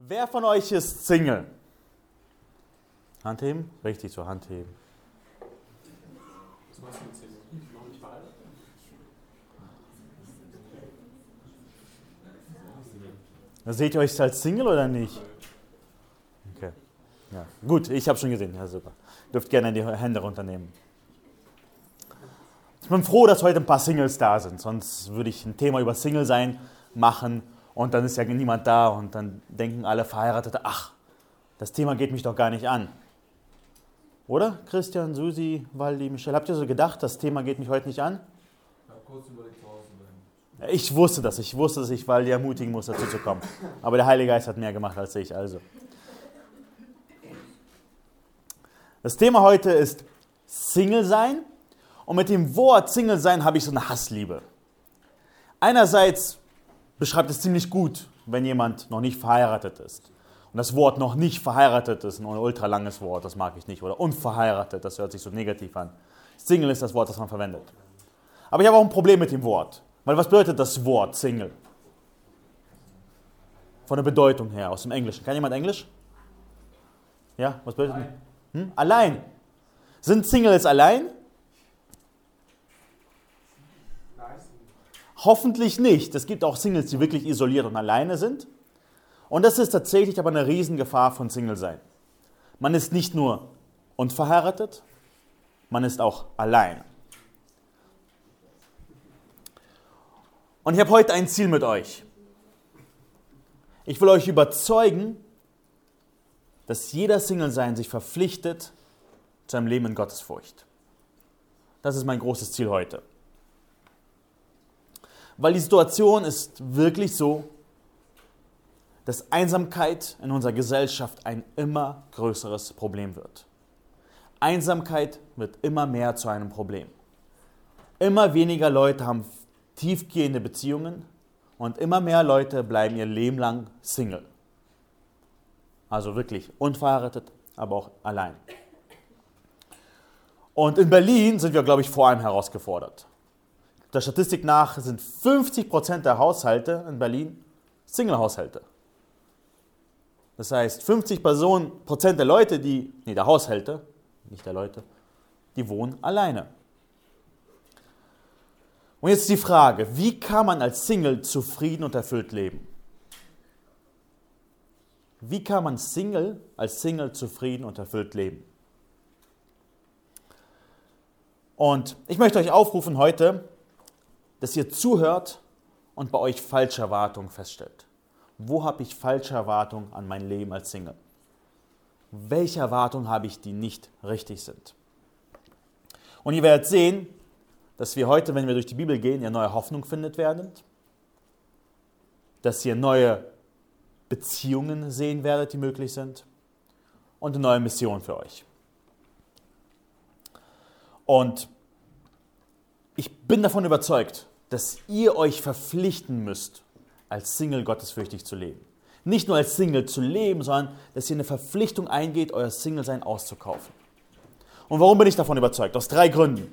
Wer von euch ist Single? Handheben? Richtig, so Handheben. Seht ihr euch als Single oder nicht? Okay. Ja. Gut, ich habe schon gesehen. Ja, super. Dürft gerne die Hände runternehmen. Ich bin froh, dass heute ein paar Singles da sind. Sonst würde ich ein Thema über Single sein machen und dann ist ja niemand da und dann denken alle Verheiratete, ach, das Thema geht mich doch gar nicht an. Oder, Christian, Susi, Waldi, Michelle, habt ihr so gedacht, das Thema geht mich heute nicht an? Ich habe kurz überlegt, draußen Ich wusste das, ich wusste, dass ich Waldi ermutigen muss, dazu zu kommen. Aber der Heilige Geist hat mehr gemacht als ich, also. Das Thema heute ist Single sein. Und mit dem Wort Single sein habe ich so eine Hassliebe. Einerseits beschreibt es ziemlich gut, wenn jemand noch nicht verheiratet ist. Und das Wort noch nicht verheiratet ist ein ultra langes Wort, das mag ich nicht. Oder unverheiratet, das hört sich so negativ an. Single ist das Wort, das man verwendet. Aber ich habe auch ein Problem mit dem Wort. Weil was bedeutet das Wort Single? Von der Bedeutung her, aus dem Englischen. Kann jemand Englisch? Ja, was bedeutet allein. Hm? Allein. Sind Singles allein? Hoffentlich nicht. Es gibt auch Singles, die wirklich isoliert und alleine sind. Und das ist tatsächlich aber eine Riesengefahr von Single sein. Man ist nicht nur unverheiratet, man ist auch allein. Und ich habe heute ein Ziel mit euch. Ich will euch überzeugen, dass jeder Single sein sich verpflichtet zu einem Leben in Gottesfurcht. Das ist mein großes Ziel heute. Weil die Situation ist wirklich so, dass Einsamkeit in unserer Gesellschaft ein immer größeres Problem wird. Einsamkeit wird immer mehr zu einem Problem. Immer weniger Leute haben tiefgehende Beziehungen und immer mehr Leute bleiben ihr Leben lang Single. Also wirklich unverheiratet, aber auch allein. Und in Berlin sind wir, glaube ich, vor allem herausgefordert. Der Statistik nach sind 50% der Haushalte in Berlin Single-Haushalte. Das heißt, 50 Personen, Prozent der Leute, die, nee, der Haushalte, nicht der Leute, die wohnen alleine. Und jetzt die Frage, wie kann man als Single zufrieden und erfüllt leben? Wie kann man Single als Single zufrieden und erfüllt leben? Und ich möchte euch aufrufen heute, dass ihr zuhört und bei euch falsche Erwartungen feststellt. Wo habe ich falsche Erwartungen an mein Leben als Single? Welche Erwartungen habe ich, die nicht richtig sind? Und ihr werdet sehen, dass wir heute, wenn wir durch die Bibel gehen, ihr neue Hoffnung findet werden, dass ihr neue Beziehungen sehen werdet, die möglich sind und eine neue Mission für euch. Und ich bin davon überzeugt, dass ihr euch verpflichten müsst, als Single gottesfürchtig zu leben. Nicht nur als Single zu leben, sondern dass ihr eine Verpflichtung eingeht, euer Single-Sein auszukaufen. Und warum bin ich davon überzeugt? Aus drei Gründen.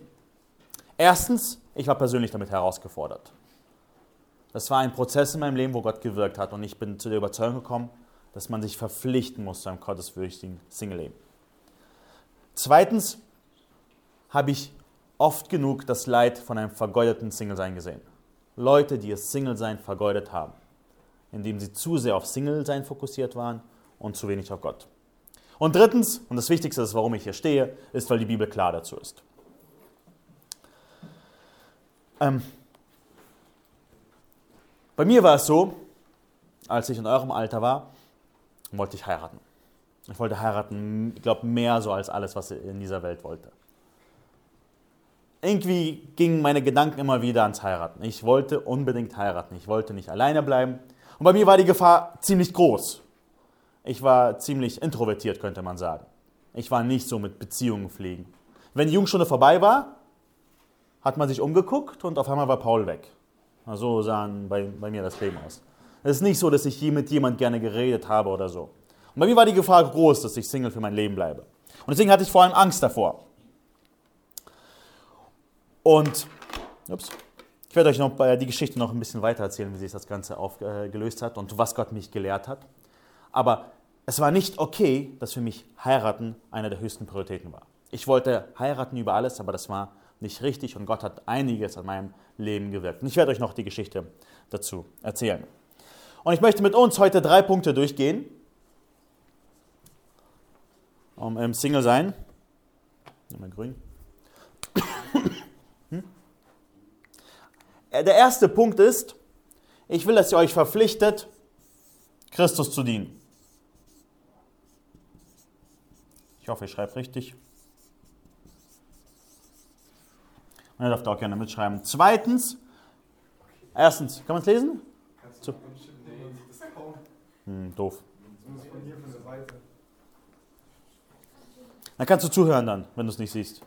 Erstens, ich war persönlich damit herausgefordert. Das war ein Prozess in meinem Leben, wo Gott gewirkt hat und ich bin zu der Überzeugung gekommen, dass man sich verpflichten muss zu einem gottesfürchtigen Single-Leben. Zweitens habe ich oft genug das Leid von einem vergeudeten Single-Sein gesehen. Leute, die ihr Single-Sein vergeudet haben, indem sie zu sehr auf Single-Sein fokussiert waren und zu wenig auf Gott. Und drittens, und das Wichtigste ist, warum ich hier stehe, ist, weil die Bibel klar dazu ist. Ähm, bei mir war es so, als ich in eurem Alter war, wollte ich heiraten. Ich wollte heiraten, ich glaube, mehr so als alles, was ich in dieser Welt wollte irgendwie gingen meine Gedanken immer wieder ans Heiraten. Ich wollte unbedingt heiraten. Ich wollte nicht alleine bleiben. Und bei mir war die Gefahr ziemlich groß. Ich war ziemlich introvertiert, könnte man sagen. Ich war nicht so mit Beziehungen pflegen. Wenn die Jungstunde vorbei war, hat man sich umgeguckt und auf einmal war Paul weg. So sah bei, bei mir das Leben aus. Es ist nicht so, dass ich mit jemand gerne geredet habe oder so. Und bei mir war die Gefahr groß, dass ich Single für mein Leben bleibe. Und deswegen hatte ich vor allem Angst davor. Und ups, ich werde euch noch die Geschichte noch ein bisschen weiter erzählen, wie sich das Ganze aufgelöst hat und was Gott mich gelehrt hat. Aber es war nicht okay, dass für mich heiraten eine der höchsten Prioritäten war. Ich wollte heiraten über alles, aber das war nicht richtig und Gott hat einiges an meinem Leben gewirkt. Und ich werde euch noch die Geschichte dazu erzählen. Und ich möchte mit uns heute drei Punkte durchgehen, um im Single sein. Mal grün. Der erste Punkt ist, ich will, dass ihr euch verpflichtet, Christus zu dienen. Ich hoffe, ihr schreibt richtig. Und ihr dürft auch gerne mitschreiben. Zweitens, erstens, kann man es lesen? Zu hm, doof. Dann kannst du zuhören dann, wenn du es nicht siehst.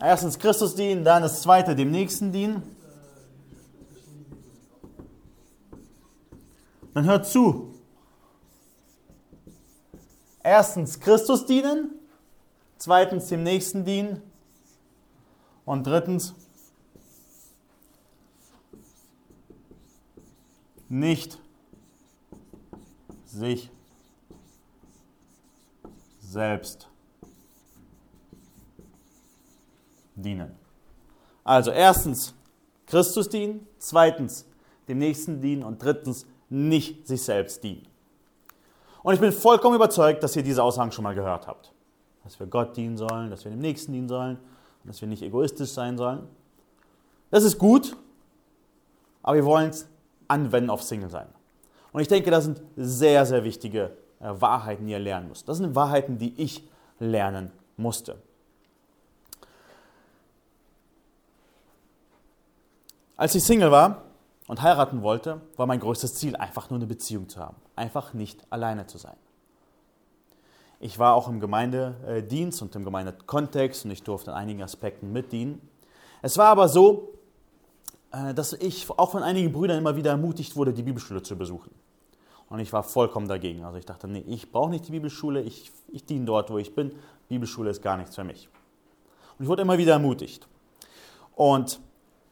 Erstens Christus dienen, dann das zweite dem Nächsten dienen. Dann hört zu. Erstens Christus dienen, zweitens dem Nächsten dienen und drittens nicht sich selbst dienen. Also erstens Christus dienen, zweitens dem Nächsten dienen und drittens nicht sich selbst dienen. Und ich bin vollkommen überzeugt, dass ihr diese Aussagen schon mal gehört habt. Dass wir Gott dienen sollen, dass wir dem Nächsten dienen sollen dass wir nicht egoistisch sein sollen. Das ist gut, aber wir wollen es anwenden auf Single sein. Und ich denke, das sind sehr, sehr wichtige äh, Wahrheiten, die ihr lernen müsst. Das sind Wahrheiten, die ich lernen musste. Als ich Single war und heiraten wollte, war mein größtes Ziel, einfach nur eine Beziehung zu haben. Einfach nicht alleine zu sein. Ich war auch im Gemeindedienst und im Gemeindekontext und ich durfte in einigen Aspekten mitdienen. Es war aber so, äh, dass ich auch von einigen Brüdern immer wieder ermutigt wurde, die Bibelschule zu besuchen. Und ich war vollkommen dagegen. Also ich dachte, nee, ich brauche nicht die Bibelschule, ich, ich diene dort, wo ich bin. Bibelschule ist gar nichts für mich. Und ich wurde immer wieder ermutigt. Und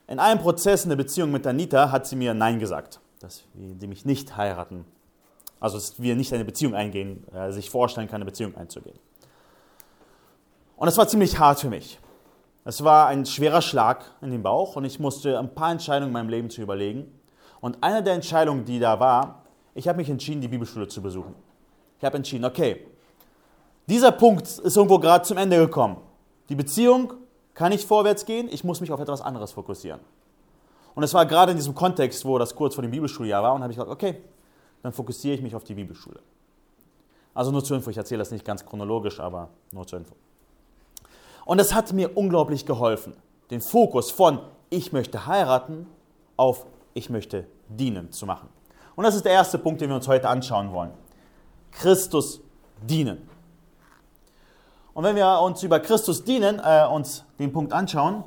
in einem Prozess in der Beziehung mit Anita hat sie mir Nein gesagt, dass sie mich nicht heiraten. Also dass wir nicht eine Beziehung eingehen, äh, sich vorstellen kann, eine Beziehung einzugehen. Und das war ziemlich hart für mich. Es war ein schwerer Schlag in den Bauch und ich musste ein paar Entscheidungen in meinem Leben zu überlegen. Und eine der Entscheidungen, die da war, ich habe mich entschieden, die Bibelschule zu besuchen. Ich habe entschieden, okay, dieser Punkt ist irgendwo gerade zum Ende gekommen. Die Beziehung kann nicht vorwärts gehen, ich muss mich auf etwas anderes fokussieren. Und es war gerade in diesem Kontext, wo das kurz vor dem Bibelschuljahr war, und habe ich gesagt, okay, dann fokussiere ich mich auf die Bibelschule. Also nur zur Info, ich erzähle das nicht ganz chronologisch, aber nur zur Info. Und das hat mir unglaublich geholfen, den Fokus von ich möchte heiraten auf ich möchte dienen zu machen. Und das ist der erste Punkt, den wir uns heute anschauen wollen. Christus dienen. Und wenn wir uns über Christus dienen, äh, uns den Punkt anschauen,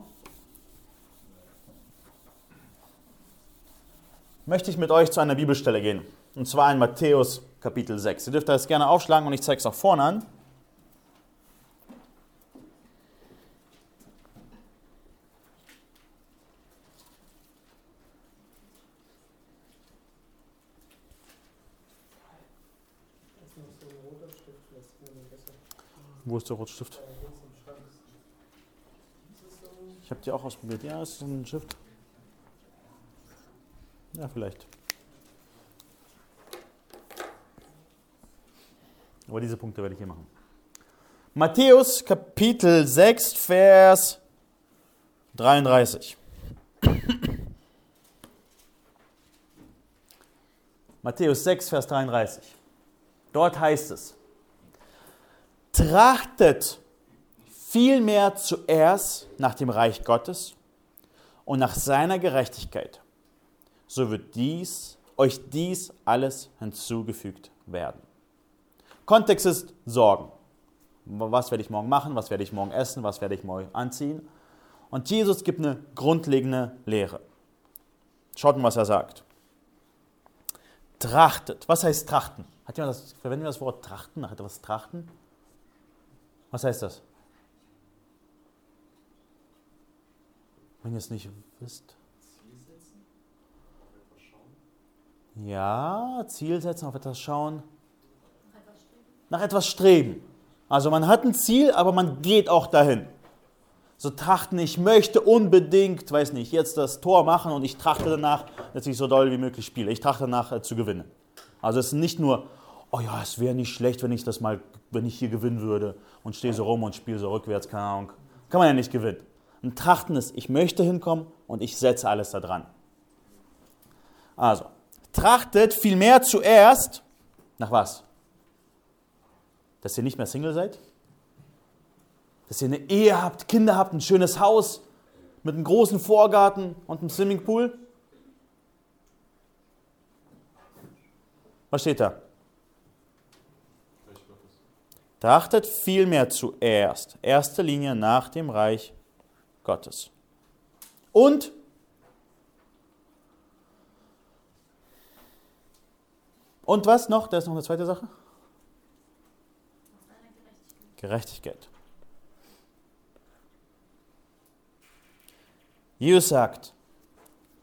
möchte ich mit euch zu einer Bibelstelle gehen. Und zwar in Matthäus Kapitel 6. Ihr dürft das gerne aufschlagen und ich zeige es auch vorne an. Wo ist der Rotstift? Ich habe die auch ausprobiert. Ja, ist ein Stift. Ja, vielleicht. Aber diese Punkte werde ich hier machen. Matthäus Kapitel 6, Vers 33. Matthäus 6, Vers 33. Dort heißt es, Trachtet vielmehr zuerst nach dem Reich Gottes und nach seiner Gerechtigkeit, so wird dies, euch dies alles hinzugefügt werden. Kontext ist Sorgen. Was werde ich morgen machen? Was werde ich morgen essen? Was werde ich morgen anziehen? Und Jesus gibt eine grundlegende Lehre. Schaut mal, was er sagt. Trachtet. Was heißt trachten? Hat jemand das, verwenden wir das Wort trachten? Hat er was trachten? Was heißt das? Wenn ihr es nicht wisst. Ja, Ziel setzen, auf etwas schauen. Nach etwas streben. Also man hat ein Ziel, aber man geht auch dahin. So trachten, ich möchte unbedingt, weiß nicht, jetzt das Tor machen und ich trachte danach, dass ich so doll wie möglich spiele. Ich trachte danach äh, zu gewinnen. Also es ist nicht nur, oh ja, es wäre nicht schlecht, wenn ich das mal, wenn ich hier gewinnen würde und stehe so rum und spiele so rückwärts, keine Ahnung. Kann man ja nicht gewinnen. Ein Trachten ist, ich möchte hinkommen und ich setze alles da dran. Also, trachtet vielmehr zuerst nach was? Dass ihr nicht mehr Single seid? Dass ihr eine Ehe habt, Kinder habt, ein schönes Haus mit einem großen Vorgarten und einem Swimmingpool? Was steht da? Trachtet vielmehr zuerst, erste Linie nach dem Reich Gottes. Und Und was noch? Da ist noch eine zweite Sache. Gerechtigkeit. Jesus sagt,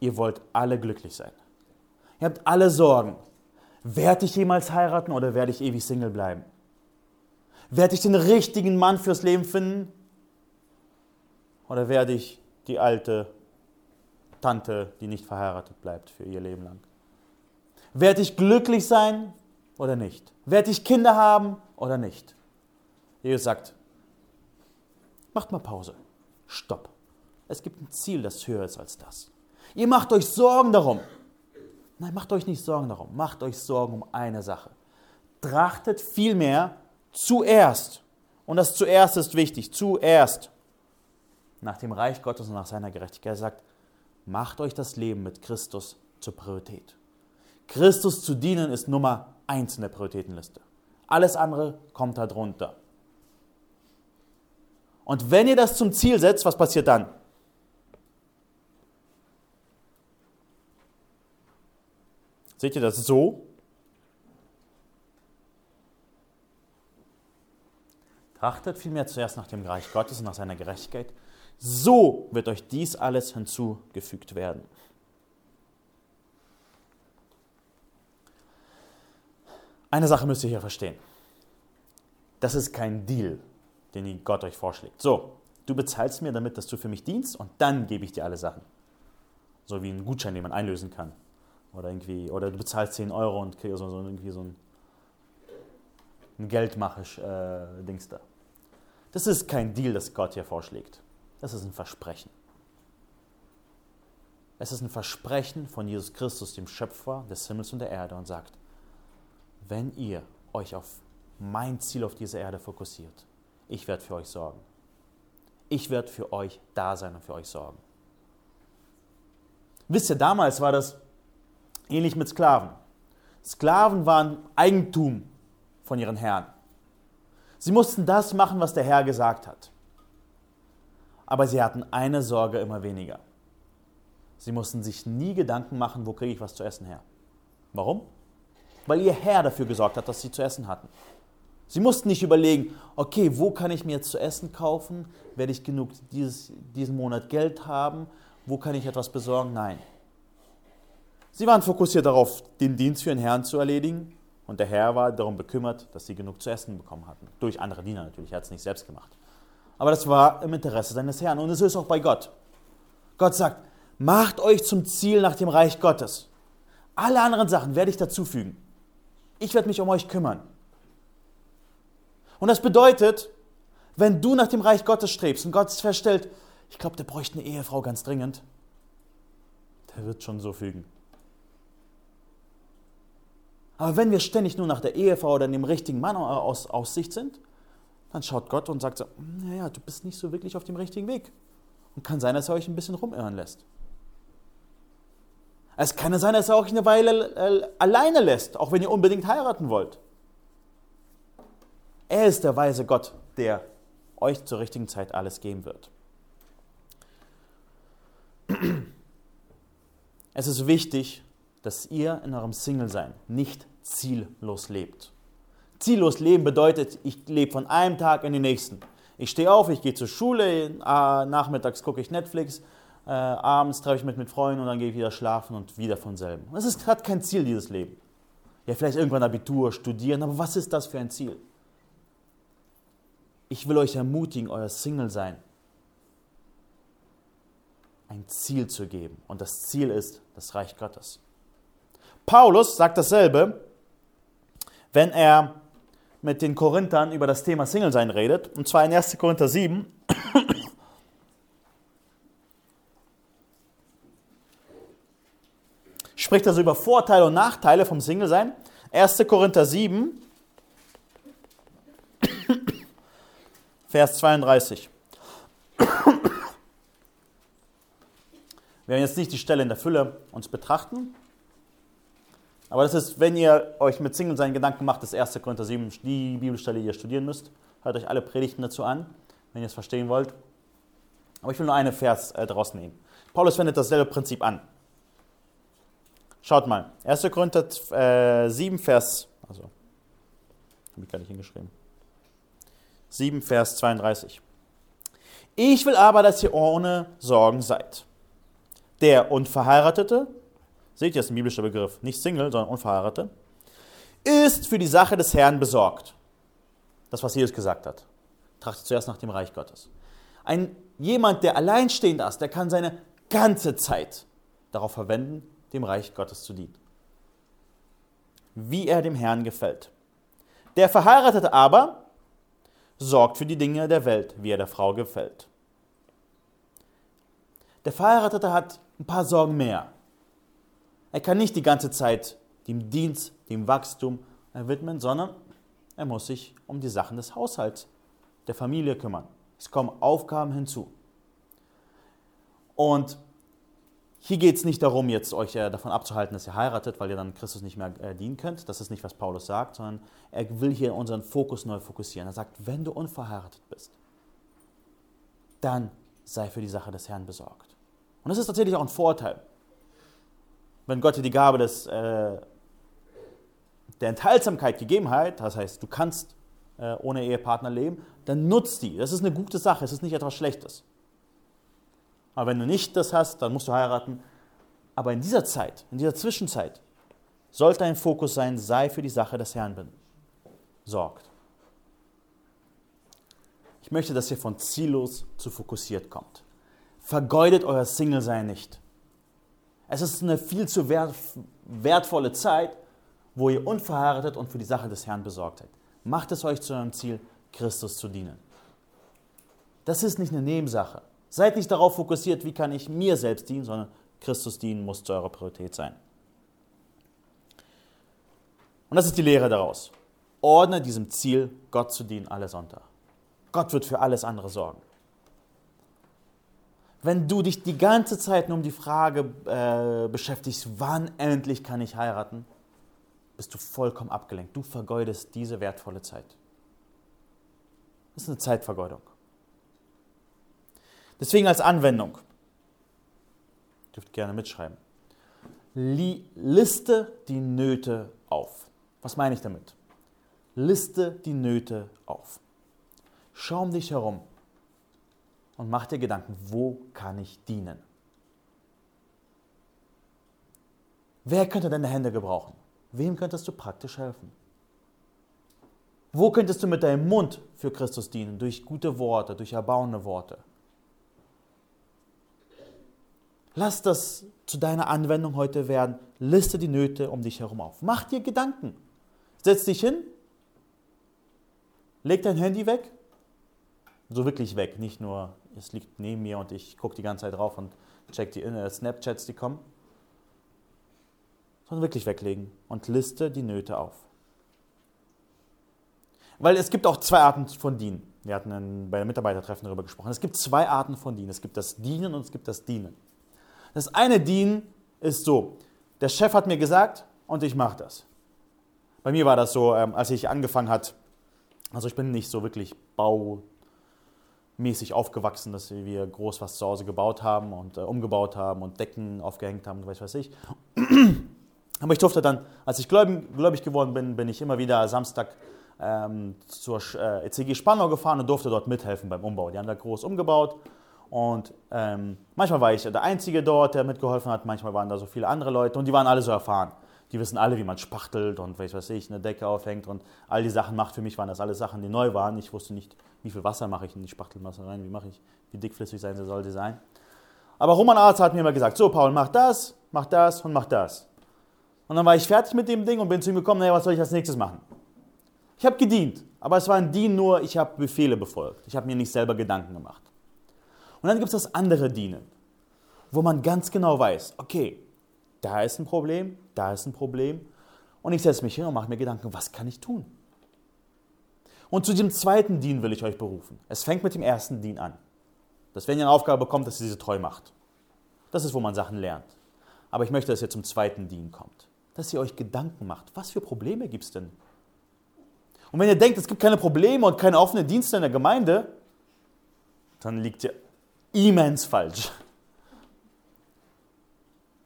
ihr wollt alle glücklich sein. Ihr habt alle Sorgen. Werde ich jemals heiraten oder werde ich ewig Single bleiben? Werde ich den richtigen Mann fürs Leben finden? Oder werde ich die alte Tante, die nicht verheiratet bleibt für ihr Leben lang? Werde ich glücklich sein oder nicht? Werde ich Kinder haben oder nicht? Jesus sagt, macht mal Pause. Stopp. Es gibt ein Ziel, das höher ist als das. Ihr macht euch Sorgen darum. Nein, macht euch nicht Sorgen darum. Macht euch Sorgen um eine Sache. Trachtet vielmehr zuerst. Und das zuerst ist wichtig. Zuerst. Nach dem Reich Gottes und nach seiner Gerechtigkeit. Er sagt, macht euch das Leben mit Christus zur Priorität. Christus zu dienen ist Nummer eins in der Prioritätenliste. Alles andere kommt darunter. Und wenn ihr das zum Ziel setzt, was passiert dann? Seht ihr das so? Trachtet vielmehr zuerst nach dem Reich Gottes und nach seiner Gerechtigkeit. So wird euch dies alles hinzugefügt werden. Eine Sache müsst ihr hier verstehen. Das ist kein Deal, den Gott euch vorschlägt. So, du bezahlst mir damit, dass du für mich dienst und dann gebe ich dir alle Sachen. So wie ein Gutschein, den man einlösen kann. Oder, irgendwie, oder du bezahlst 10 Euro und kriegst so, so, irgendwie so ein, ein Geldmachisch-Dings äh, da. Das ist kein Deal, das Gott hier vorschlägt. Das ist ein Versprechen. Es ist ein Versprechen von Jesus Christus, dem Schöpfer des Himmels und der Erde, und sagt, wenn ihr euch auf mein Ziel auf dieser Erde fokussiert, ich werde für euch sorgen. Ich werde für euch da sein und für euch sorgen. Wisst ihr, damals war das ähnlich mit Sklaven. Sklaven waren Eigentum von ihren Herren. Sie mussten das machen, was der Herr gesagt hat. Aber sie hatten eine Sorge immer weniger. Sie mussten sich nie Gedanken machen, wo kriege ich was zu essen her. Warum? weil ihr Herr dafür gesorgt hat, dass sie zu essen hatten. Sie mussten nicht überlegen, okay, wo kann ich mir zu essen kaufen? Werde ich genug dieses, diesen Monat Geld haben? Wo kann ich etwas besorgen? Nein. Sie waren fokussiert darauf, den Dienst für ihren Herrn zu erledigen. Und der Herr war darum bekümmert, dass sie genug zu essen bekommen hatten. Durch andere Diener natürlich, er hat es nicht selbst gemacht. Aber das war im Interesse seines Herrn. Und es ist auch bei Gott. Gott sagt, macht euch zum Ziel nach dem Reich Gottes. Alle anderen Sachen werde ich dazufügen. Ich werde mich um euch kümmern. Und das bedeutet, wenn du nach dem Reich Gottes strebst und Gott feststellt, ich glaube, der bräuchte eine Ehefrau ganz dringend, der wird schon so fügen. Aber wenn wir ständig nur nach der Ehefrau oder dem richtigen Mann aus Aussicht sind, dann schaut Gott und sagt so, naja, du bist nicht so wirklich auf dem richtigen Weg. Und kann sein, dass er euch ein bisschen rumirren lässt. Es kann sein, dass er euch eine Weile äh, alleine lässt, auch wenn ihr unbedingt heiraten wollt. Er ist der weise Gott, der euch zur richtigen Zeit alles geben wird. Es ist wichtig, dass ihr in eurem Single-Sein nicht ziellos lebt. Ziellos leben bedeutet, ich lebe von einem Tag in den nächsten. Ich stehe auf, ich gehe zur Schule, äh, nachmittags gucke ich Netflix, äh, abends treffe ich mich mit Freunden und dann gehe ich wieder schlafen und wieder von selben. Es ist, hat kein Ziel, dieses Leben. Ja, vielleicht irgendwann Abitur, studieren, aber was ist das für ein Ziel? Ich will euch ermutigen, euer Single-Sein ein Ziel zu geben. Und das Ziel ist das Reich Gottes. Paulus sagt dasselbe, wenn er mit den Korinthern über das Thema Single-Sein redet, und zwar in 1. Korinther 7. spricht also über Vorteile und Nachteile vom Single-Sein. 1. Korinther 7, Vers 32. Wir werden jetzt nicht die Stelle in der Fülle uns betrachten, aber das ist, wenn ihr euch mit Single sein Gedanken macht, das 1. Korinther 7, die Bibelstelle, die ihr studieren müsst. Hört euch alle Predigten dazu an, wenn ihr es verstehen wollt. Aber ich will nur einen Vers äh, daraus nehmen. Paulus wendet dasselbe Prinzip an. Schaut mal, 1. Korinther äh, 7, Vers, also, habe ich gar nicht hingeschrieben. 7, Vers 32. Ich will aber, dass ihr ohne Sorgen seid. Der Unverheiratete seht ihr, das ist ein biblischer Begriff, nicht Single, sondern Unverheiratete, ist für die Sache des Herrn besorgt. Das, was Jesus gesagt hat. Trachtet zuerst nach dem Reich Gottes. Ein, jemand, der alleinstehend ist, der kann seine ganze Zeit darauf verwenden, dem Reich Gottes zu dienen. Wie er dem Herrn gefällt. Der Verheiratete aber sorgt für die Dinge der Welt, wie er der Frau gefällt. Der Verheiratete hat ein paar Sorgen mehr. Er kann nicht die ganze Zeit dem Dienst, dem Wachstum widmen, sondern er muss sich um die Sachen des Haushalts, der Familie kümmern. Es kommen Aufgaben hinzu. Und hier geht es nicht darum, jetzt euch äh, davon abzuhalten, dass ihr heiratet, weil ihr dann Christus nicht mehr äh, dienen könnt. Das ist nicht, was Paulus sagt, sondern er will hier unseren Fokus neu fokussieren. Er sagt, wenn du unverheiratet bist, dann sei für die Sache des Herrn besorgt. Und das ist tatsächlich auch ein Vorteil wenn Gott dir die Gabe des, äh, der Enthaltsamkeit gegeben hat, das heißt, du kannst äh, ohne Ehepartner leben, dann nutzt die. Das ist eine gute Sache, es ist nicht etwas Schlechtes. Aber wenn du nicht das hast, dann musst du heiraten. Aber in dieser Zeit, in dieser Zwischenzeit, sollte dein Fokus sein, sei für die Sache des Herrn bin. Sorgt. Ich möchte, dass ihr von ziellos zu fokussiert kommt. Vergeudet euer Single-Sein nicht. Es ist eine viel zu wertvolle Zeit, wo ihr unverheiratet und für die Sache des Herrn besorgt seid. Macht es euch zu eurem Ziel, Christus zu dienen. Das ist nicht eine Nebensache. Seid nicht darauf fokussiert, wie kann ich mir selbst dienen, sondern Christus dienen muss zu eurer Priorität sein. Und das ist die Lehre daraus. Ordne diesem Ziel, Gott zu dienen, alle Sonntag. Gott wird für alles andere sorgen. Wenn du dich die ganze Zeit nur um die Frage äh, beschäftigst, wann endlich kann ich heiraten, bist du vollkommen abgelenkt. Du vergeudest diese wertvolle Zeit. Das ist eine Zeitvergeudung. Deswegen als Anwendung, ihr dürft gerne mitschreiben, liste die Nöte auf. Was meine ich damit? Liste die Nöte auf. Schau um dich herum und mach dir Gedanken, wo kann ich dienen? Wer könnte deine Hände gebrauchen? Wem könntest du praktisch helfen? Wo könntest du mit deinem Mund für Christus dienen? Durch gute Worte, durch erbauende Worte. Lass das zu deiner Anwendung heute werden. Liste die Nöte um dich herum auf. Mach dir Gedanken. Setz dich hin, leg dein Handy weg, so wirklich weg, nicht nur es liegt neben mir und ich gucke die ganze Zeit drauf und check die äh, Snapchats, die kommen. Sondern wirklich weglegen und liste die Nöte auf. Weil es gibt auch zwei Arten von Dienen. Wir hatten bei der Mitarbeitertreffen darüber gesprochen. Es gibt zwei Arten von Dienen. Es gibt das Dienen und es gibt das Dienen. Das eine Dienen ist so, der Chef hat mir gesagt und ich mache das. Bei mir war das so, ähm, als ich angefangen hat, also ich bin nicht so wirklich Bau, mäßig aufgewachsen, dass wir groß was zu Hause gebaut haben und äh, umgebaut haben und Decken aufgehängt haben und weiß was ich. Aber ich durfte dann, als ich gläubig, gläubig geworden bin, bin ich immer wieder Samstag ähm, zur äh, ECG Spannau gefahren und durfte dort mithelfen beim Umbau. Die haben da groß umgebaut Und ähm, manchmal war ich der Einzige dort, der mitgeholfen hat, manchmal waren da so viele andere Leute und die waren alle so erfahren. Die wissen alle, wie man spachtelt und weiß was ich, eine Decke aufhängt und all die Sachen macht. Für mich waren das alles Sachen, die neu waren. Ich wusste nicht, wie viel Wasser mache ich in die Spachtelmasse rein, wie mache ich, wie dickflüssig sein soll sie sein. Aber Roman Arzt hat mir immer gesagt, so Paul, mach das, mach das und mach das. Und dann war ich fertig mit dem Ding und bin zu ihm gekommen, naja, was soll ich als nächstes machen? Ich habe gedient, aber es war ein Dien nur, ich habe Befehle befolgt. Ich habe mir nicht selber Gedanken gemacht. Und dann gibt es das andere Dienen, wo man ganz genau weiß, okay, da ist ein Problem, da ist ein Problem. Und ich setze mich hin und mache mir Gedanken, was kann ich tun? Und zu dem zweiten Dien will ich euch berufen. Es fängt mit dem ersten Dien an. Dass wenn ihr eine Aufgabe bekommt, dass ihr diese treu macht. Das ist, wo man Sachen lernt. Aber ich möchte, dass ihr zum zweiten Dien kommt. Dass ihr euch Gedanken macht. Was für Probleme gibt es denn? Und wenn ihr denkt, es gibt keine Probleme und keine offenen Dienste in der Gemeinde, dann liegt ihr immens falsch.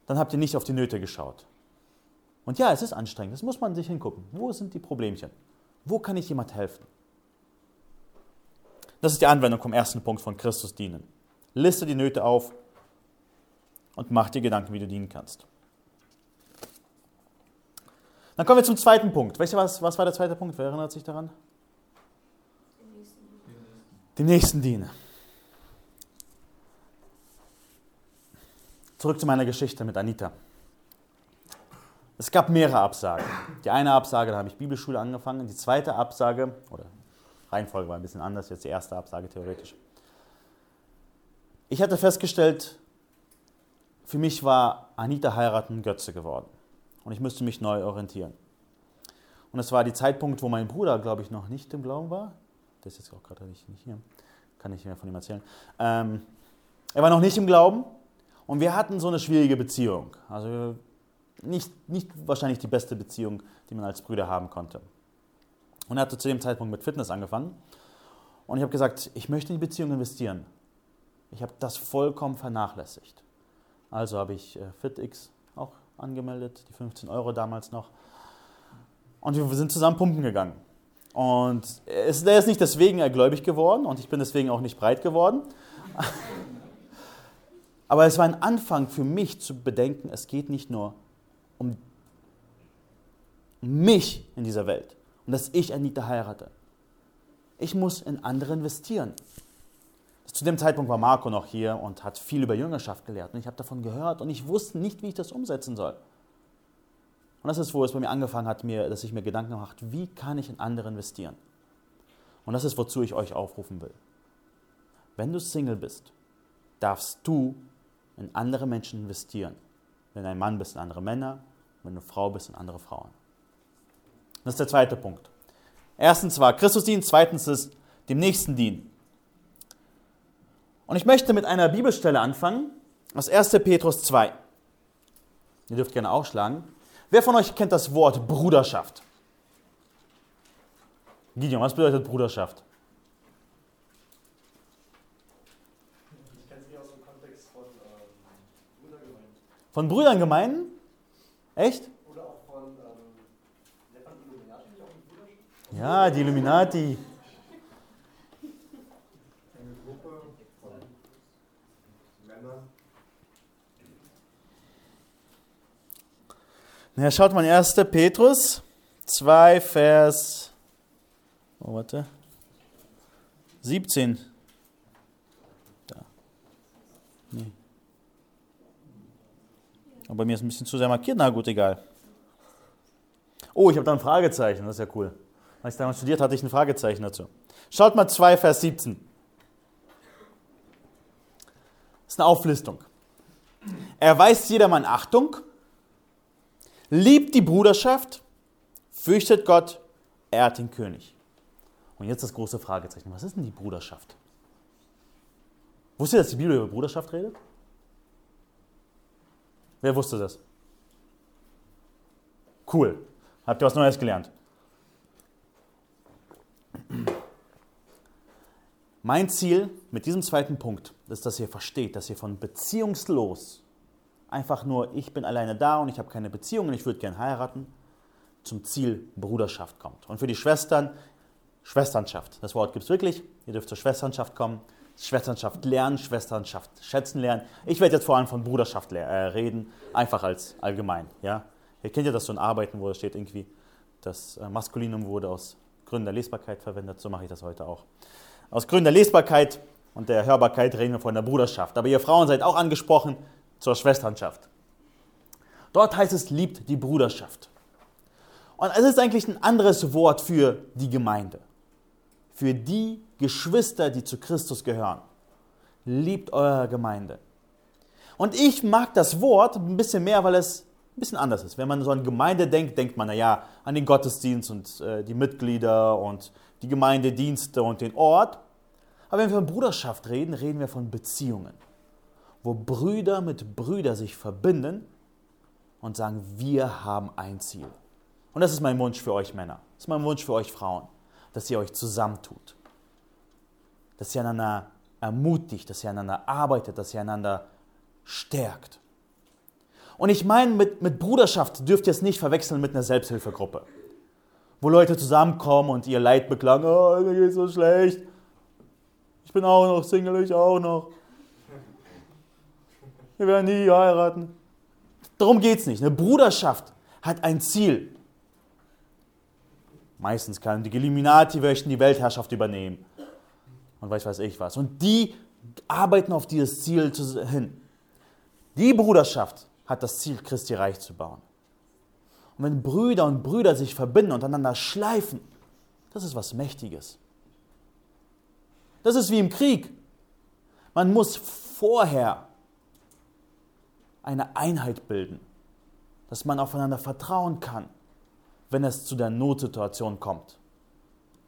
Dann habt ihr nicht auf die Nöte geschaut. Und ja, es ist anstrengend, das muss man sich hingucken. Wo sind die Problemchen? Wo kann ich jemand helfen? Das ist die Anwendung vom ersten Punkt von Christus dienen. Liste die Nöte auf und mach dir Gedanken, wie du dienen kannst. Dann kommen wir zum zweiten Punkt. Weißt du, was, was war der zweite Punkt? Wer erinnert sich daran? Den nächsten, Den nächsten diene. Zurück zu meiner Geschichte mit Anita. Es gab mehrere Absagen. Die eine Absage, da habe ich Bibelschule angefangen. Die zweite Absage, oder Reihenfolge war ein bisschen anders, jetzt die erste Absage theoretisch. Ich hatte festgestellt, für mich war Anita heiraten Götze geworden. Und ich müsste mich neu orientieren. Und es war der Zeitpunkt, wo mein Bruder, glaube ich, noch nicht im Glauben war. Der ist jetzt auch gerade nicht, hier. Kann ich mehr von ihm erzählen. Ähm, er war noch nicht im Glauben und wir hatten so eine schwierige Beziehung. Also nicht, nicht wahrscheinlich die beste Beziehung, die man als Brüder haben konnte. Und er hatte zu dem Zeitpunkt mit Fitness angefangen. Und ich habe gesagt, ich möchte in die Beziehung investieren. Ich habe das vollkommen vernachlässigt. Also habe ich äh, FitX auch angemeldet, die 15 Euro damals noch. Und wir sind zusammen pumpen gegangen. Und er ist nicht deswegen gläubig geworden und ich bin deswegen auch nicht breit geworden. Aber es war ein Anfang für mich zu bedenken, es geht nicht nur um mich in dieser Welt und dass ich Anita heirate. Ich muss in andere investieren. Zu dem Zeitpunkt war Marco noch hier und hat viel über Jüngerschaft gelehrt. Und ich habe davon gehört und ich wusste nicht, wie ich das umsetzen soll. Und das ist, wo es bei mir angefangen hat, mir, dass ich mir Gedanken gemacht wie kann ich in andere investieren? Und das ist, wozu ich euch aufrufen will. Wenn du Single bist, darfst du in andere Menschen investieren. Wenn du ein Mann bist, in andere Männer, wenn du eine Frau bist, in andere Frauen. Das ist der zweite Punkt. Erstens war Christus dienen, zweitens ist dem Nächsten dienen. Und ich möchte mit einer Bibelstelle anfangen, aus 1. Petrus 2. Ihr dürft gerne aufschlagen. Wer von euch kennt das Wort Bruderschaft? Gideon, was bedeutet Bruderschaft? Von Brüdern gemeinen? Echt? Oder auch von ähm? Ja, die Illuminati. Eine Gruppe von Männern. Na, schaut mal, 1. Petrus 2, Vers. Oh, warte. 17. Da. Nee. Aber bei mir ist ein bisschen zu sehr markiert. Na gut, egal. Oh, ich habe da ein Fragezeichen. Das ist ja cool. Als ich damals studiert hatte, ich ein Fragezeichen dazu. Schaut mal 2, Vers 17. Das ist eine Auflistung. Erweist jedermann Achtung, liebt die Bruderschaft, fürchtet Gott, ehrt den König. Und jetzt das große Fragezeichen. Was ist denn die Bruderschaft? Wusstet ihr, dass die Bibel über Bruderschaft redet? Wer wusste das? Cool. Habt ihr was Neues gelernt? Mein Ziel mit diesem zweiten Punkt ist, dass ihr versteht, dass ihr von beziehungslos, einfach nur ich bin alleine da und ich habe keine Beziehung und ich würde gern heiraten, zum Ziel Bruderschaft kommt. Und für die Schwestern, Schwesternschaft. Das Wort gibt es wirklich. Ihr dürft zur Schwesternschaft kommen. Schwesternschaft lernen, Schwesternschaft schätzen lernen. Ich werde jetzt vor allem von Bruderschaft äh, reden, einfach als allgemein. Ja? Ihr kennt ja das so in Arbeiten, wo da steht irgendwie, das äh, Maskulinum wurde aus Gründen der Lesbarkeit verwendet. So mache ich das heute auch. Aus Gründen der Lesbarkeit und der Hörbarkeit reden wir von der Bruderschaft. Aber ihr Frauen seid auch angesprochen zur Schwesternschaft. Dort heißt es, liebt die Bruderschaft. Und es ist eigentlich ein anderes Wort für die Gemeinde. Für die Geschwister, die zu Christus gehören. Liebt eure Gemeinde. Und ich mag das Wort ein bisschen mehr, weil es ein bisschen anders ist. Wenn man so an Gemeinde denkt, denkt man ja an den Gottesdienst und äh, die Mitglieder und die Gemeindedienste und den Ort. Aber wenn wir von Bruderschaft reden, reden wir von Beziehungen, wo Brüder mit Brüdern sich verbinden und sagen, wir haben ein Ziel. Und das ist mein Wunsch für euch Männer, das ist mein Wunsch für euch Frauen, dass ihr euch zusammentut, dass ihr einander ermutigt, dass ihr einander arbeitet, dass ihr einander stärkt. Und ich meine, mit, mit Bruderschaft dürft ihr es nicht verwechseln mit einer Selbsthilfegruppe, wo Leute zusammenkommen und ihr Leid beklagen, oh, mir geht so schlecht, ich bin auch noch Single, ich auch noch. Wir werden nie heiraten. Darum geht es nicht. Eine Bruderschaft hat ein Ziel. Meistens kann die Illuminati möchten die Weltherrschaft übernehmen. Und weiß weiß ich was. Und die arbeiten auf dieses Ziel hin. Die Bruderschaft hat das Ziel, Christi Reich zu bauen. Und wenn Brüder und Brüder sich verbinden und einander schleifen, das ist was Mächtiges. Das ist wie im Krieg. Man muss vorher eine Einheit bilden, dass man aufeinander vertrauen kann, wenn es zu der Notsituation kommt,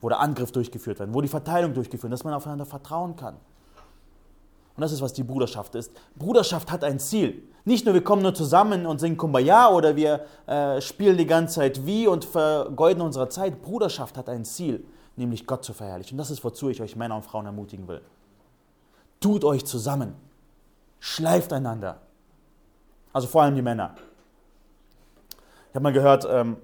wo der Angriff durchgeführt wird, wo die Verteilung durchgeführt wird, dass man aufeinander vertrauen kann. Und das ist, was die Bruderschaft ist. Bruderschaft hat ein Ziel. Nicht nur, wir kommen nur zusammen und singen Kumbaya oder wir äh, spielen die ganze Zeit wie und vergeuden unsere Zeit. Bruderschaft hat ein Ziel, nämlich Gott zu verherrlichen. Und das ist, wozu ich euch Männer und Frauen ermutigen will. Tut euch zusammen. Schleift einander. Also vor allem die Männer. Ich habe mal gehört, ähm,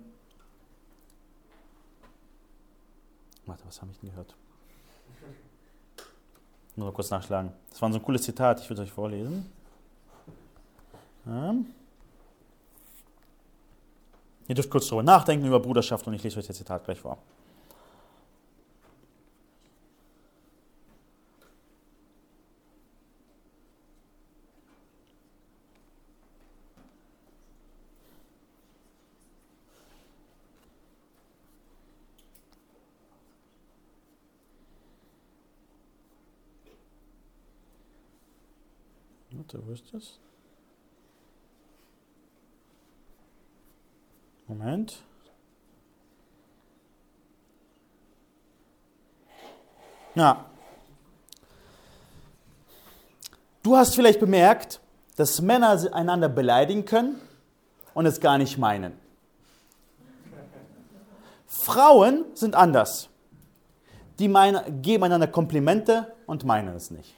warte, was habe ich denn gehört? Nur noch kurz nachschlagen. Das war so ein cooles Zitat, ich würde es euch vorlesen. Ja. Ihr dürft kurz darüber nachdenken, über Bruderschaft, und ich lese euch das Zitat gleich vor. Warte, wo? Moment. Ja. Du hast vielleicht bemerkt, dass Männer einander beleidigen können und es gar nicht meinen. Frauen sind anders. Die meinen, geben einander Komplimente und meinen es nicht.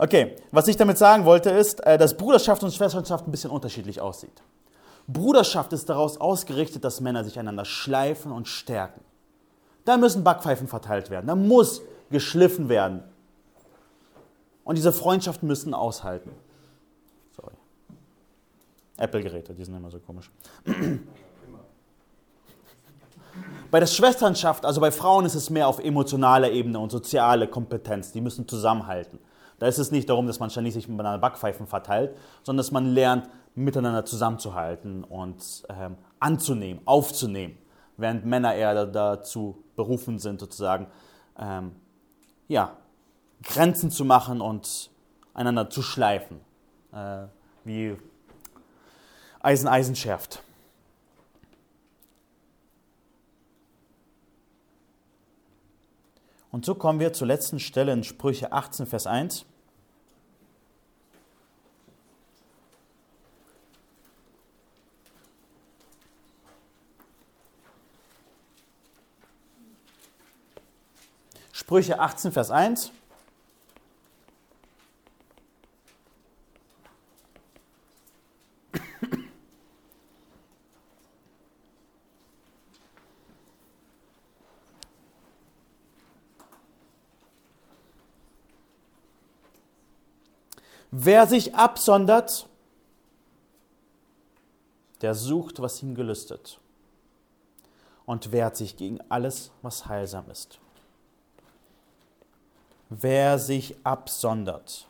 Okay, was ich damit sagen wollte ist, äh, dass Bruderschaft und Schwesternschaft ein bisschen unterschiedlich aussieht. Bruderschaft ist daraus ausgerichtet, dass Männer sich einander schleifen und stärken. Da müssen Backpfeifen verteilt werden, da muss geschliffen werden. Und diese Freundschaften müssen aushalten. Sorry. Apple-Geräte, die sind immer so komisch. Bei der Schwesternschaft, also bei Frauen, ist es mehr auf emotionaler Ebene und soziale Kompetenz. Die müssen zusammenhalten. Da ist es nicht darum, dass man ständig sich miteinander Backpfeifen verteilt, sondern dass man lernt, miteinander zusammenzuhalten und ähm, anzunehmen, aufzunehmen. Während Männer eher dazu berufen sind, sozusagen, ähm, ja, Grenzen zu machen und einander zu schleifen. Äh, wie Eisen Eisen schärft. Und so kommen wir zur letzten Stelle in Sprüche 18, Vers 1. Sprüche 18, Vers 1. Wer sich absondert, der sucht, was ihn gelüstet, und wehrt sich gegen alles, was heilsam ist. Wer sich absondert,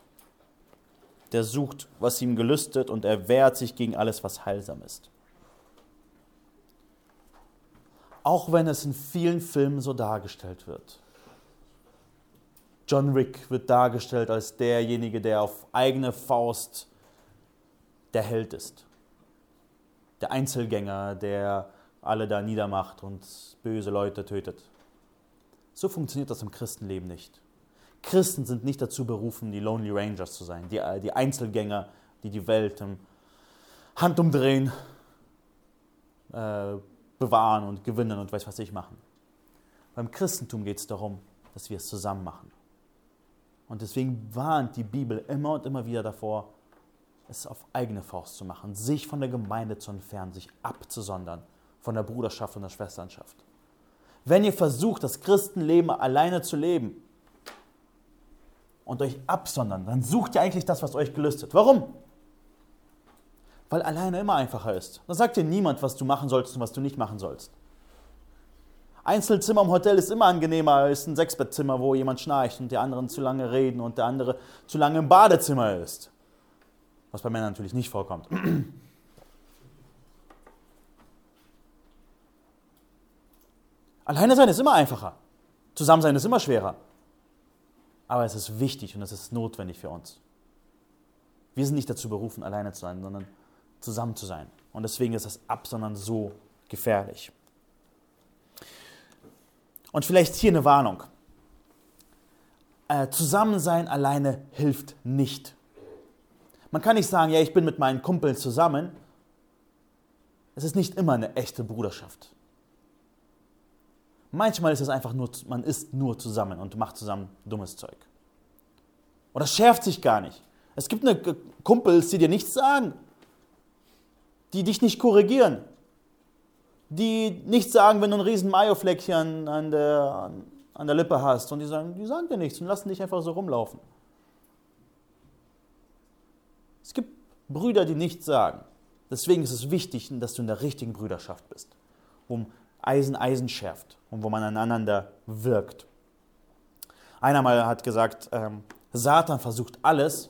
der sucht, was ihm gelüstet und er wehrt sich gegen alles, was heilsam ist. Auch wenn es in vielen Filmen so dargestellt wird. John Wick wird dargestellt als derjenige, der auf eigene Faust der Held ist. Der Einzelgänger, der alle da niedermacht und böse Leute tötet. So funktioniert das im Christenleben nicht. Christen sind nicht dazu berufen, die Lonely Rangers zu sein, die, äh, die Einzelgänger, die die Welt im Handumdrehen äh, bewahren und gewinnen und weiß was ich machen. Beim Christentum geht es darum, dass wir es zusammen machen. Und deswegen warnt die Bibel immer und immer wieder davor, es auf eigene Faust zu machen, sich von der Gemeinde zu entfernen, sich abzusondern von der Bruderschaft und der Schwesternschaft. Wenn ihr versucht, das Christenleben alleine zu leben und euch absondern, dann sucht ihr eigentlich das, was euch gelüstet. Warum? Weil alleine immer einfacher ist. Dann sagt dir niemand, was du machen sollst und was du nicht machen sollst. Einzelzimmer im Hotel ist immer angenehmer als ein Sechsbettzimmer, wo jemand schnarcht und die anderen zu lange reden und der andere zu lange im Badezimmer ist. Was bei Männern natürlich nicht vorkommt. Alleine sein ist immer einfacher. Zusammen sein ist immer schwerer. Aber es ist wichtig und es ist notwendig für uns. Wir sind nicht dazu berufen, alleine zu sein, sondern zusammen zu sein. Und deswegen ist das Absondern so gefährlich. Und vielleicht hier eine Warnung. Äh, Zusammensein alleine hilft nicht. Man kann nicht sagen, ja, ich bin mit meinen Kumpeln zusammen. Es ist nicht immer eine echte Bruderschaft. Manchmal ist es einfach nur, man ist nur zusammen und macht zusammen dummes Zeug. Oder schärft sich gar nicht. Es gibt eine Kumpels, die dir nichts sagen, die dich nicht korrigieren, die nichts sagen, wenn du ein riesen Mayo-Fleckchen an der, an der Lippe hast und die sagen, die sagen dir nichts und lassen dich einfach so rumlaufen. Es gibt Brüder, die nichts sagen. Deswegen ist es wichtig, dass du in der richtigen Brüderschaft bist, um Eisen Eisen schärft und wo man aneinander wirkt. Einer mal hat gesagt, ähm, Satan versucht alles,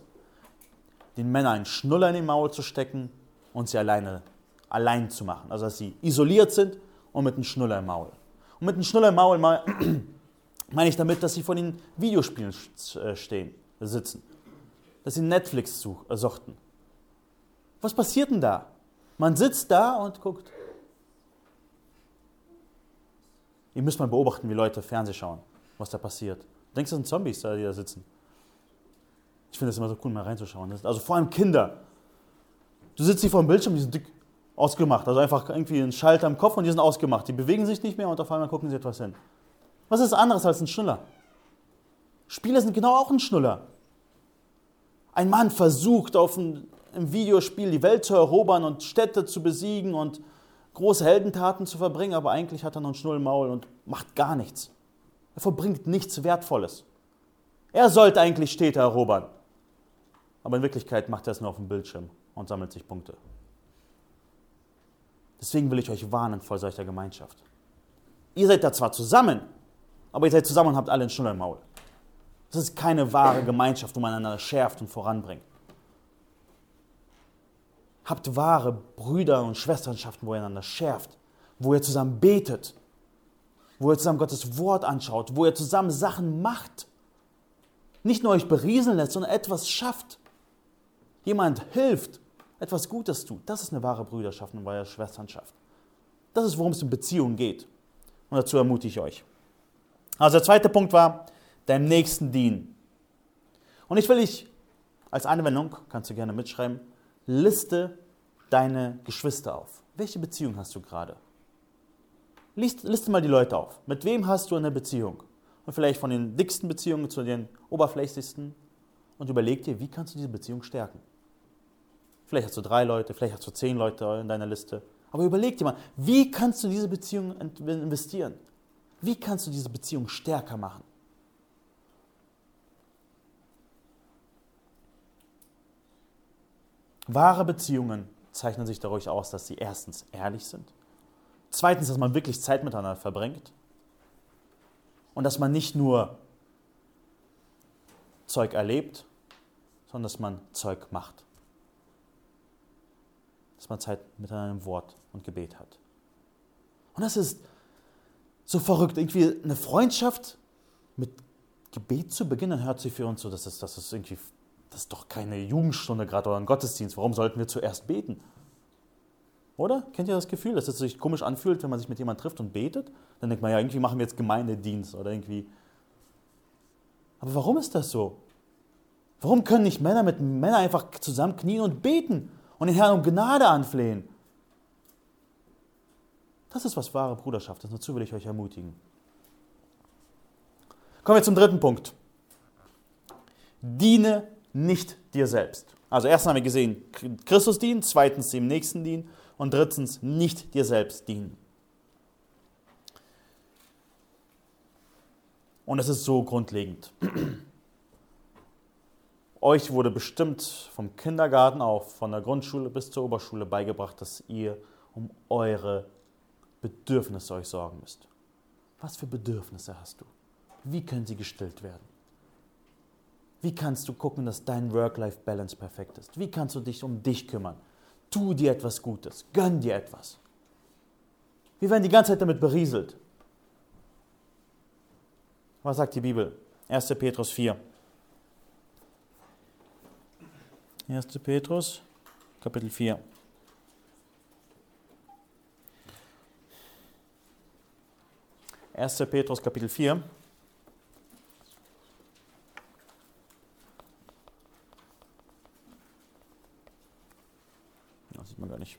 den Männern einen Schnuller in den Maul zu stecken und sie alleine, allein zu machen. Also dass sie isoliert sind und mit einem Schnuller im Maul. Und mit einem Schnuller im Maul meine ich damit, dass sie vor den Videospielen äh, stehen, sitzen. Dass sie Netflix äh, suchten. Was passiert denn da? Man sitzt da und guckt Ihr müsst mal beobachten, wie Leute Fernsehen schauen, was da passiert. Du denkst, das sind Zombies, die da sitzen. Ich finde es immer so cool, mal reinzuschauen. Also vor allem Kinder. Du sitzt hier vor dem Bildschirm, die sind dick ausgemacht. Also einfach irgendwie ein Schalter im Kopf und die sind ausgemacht. Die bewegen sich nicht mehr und auf einmal gucken sie etwas hin. Was ist anderes als ein Schnuller? Spiele sind genau auch ein Schnuller. Ein Mann versucht auf ein, im Videospiel die Welt zu erobern und Städte zu besiegen und große Heldentaten zu verbringen, aber eigentlich hat er noch einen Schnull im Maul und macht gar nichts. Er verbringt nichts Wertvolles. Er sollte eigentlich Städte erobern. Aber in Wirklichkeit macht er es nur auf dem Bildschirm und sammelt sich Punkte. Deswegen will ich euch warnen vor solcher Gemeinschaft. Ihr seid da zwar zusammen, aber ihr seid zusammen und habt alle einen Schnuller im Maul. Das ist keine wahre Gemeinschaft, wo man einander schärft und voranbringt. Habt wahre Brüder- und Schwesternschaften, wo ihr einander schärft, wo ihr zusammen betet, wo ihr zusammen Gottes Wort anschaut, wo ihr zusammen Sachen macht. Nicht nur euch berieseln lässt, sondern etwas schafft. Jemand hilft, etwas Gutes tut. Das ist eine wahre Brüderschaft, eine wahre Schwesternschaft. Das ist, worum es in Beziehungen geht. Und dazu ermutige ich euch. Also der zweite Punkt war, deinem Nächsten dienen. Und ich will dich als Anwendung, kannst du gerne mitschreiben, liste deine Geschwister auf. Welche Beziehung hast du gerade? Liste mal die Leute auf. Mit wem hast du eine Beziehung? Und vielleicht von den dicksten Beziehungen zu den oberflächlichsten. Und überleg dir, wie kannst du diese Beziehung stärken? Vielleicht hast du drei Leute, vielleicht hast du zehn Leute in deiner Liste. Aber überleg dir mal, wie kannst du diese Beziehung investieren? Wie kannst du diese Beziehung stärker machen? Wahre Beziehungen zeichnen sich dadurch aus, dass sie erstens ehrlich sind, zweitens, dass man wirklich Zeit miteinander verbringt und dass man nicht nur Zeug erlebt, sondern dass man Zeug macht. Dass man Zeit miteinander im Wort und Gebet hat. Und das ist so verrückt. Irgendwie eine Freundschaft mit Gebet zu beginnen, hört sich für uns so, dass das, das ist irgendwie, das ist doch keine Jugendstunde gerade oder ein Gottesdienst. Warum sollten wir zuerst beten? Oder? Kennt ihr das Gefühl, dass es sich komisch anfühlt, wenn man sich mit jemandem trifft und betet? Dann denkt man ja, irgendwie machen wir jetzt Gemeindedienst oder irgendwie. Aber warum ist das so? Warum können nicht Männer mit Männern einfach zusammen knien und beten und den Herrn um Gnade anflehen? Das ist, was wahre Bruderschaft ist. Dazu will ich euch ermutigen. Kommen wir zum dritten Punkt. Diene nicht dir selbst. Also erstens haben wir gesehen, Christus dienen, zweitens dem Nächsten dienen und drittens nicht dir selbst dienen. Und es ist so grundlegend. Euch wurde bestimmt vom Kindergarten auf, von der Grundschule bis zur Oberschule beigebracht, dass ihr um eure Bedürfnisse euch sorgen müsst. Was für Bedürfnisse hast du? Wie können sie gestillt werden? Wie kannst du gucken, dass dein Work-Life-Balance perfekt ist? Wie kannst du dich um dich kümmern? Tu dir etwas Gutes, gönn dir etwas. Wir werden die ganze Zeit damit berieselt. Was sagt die Bibel? 1. Petrus 4. 1. Petrus, Kapitel 4. 1. Petrus Kapitel 4. Das sieht man gar nicht.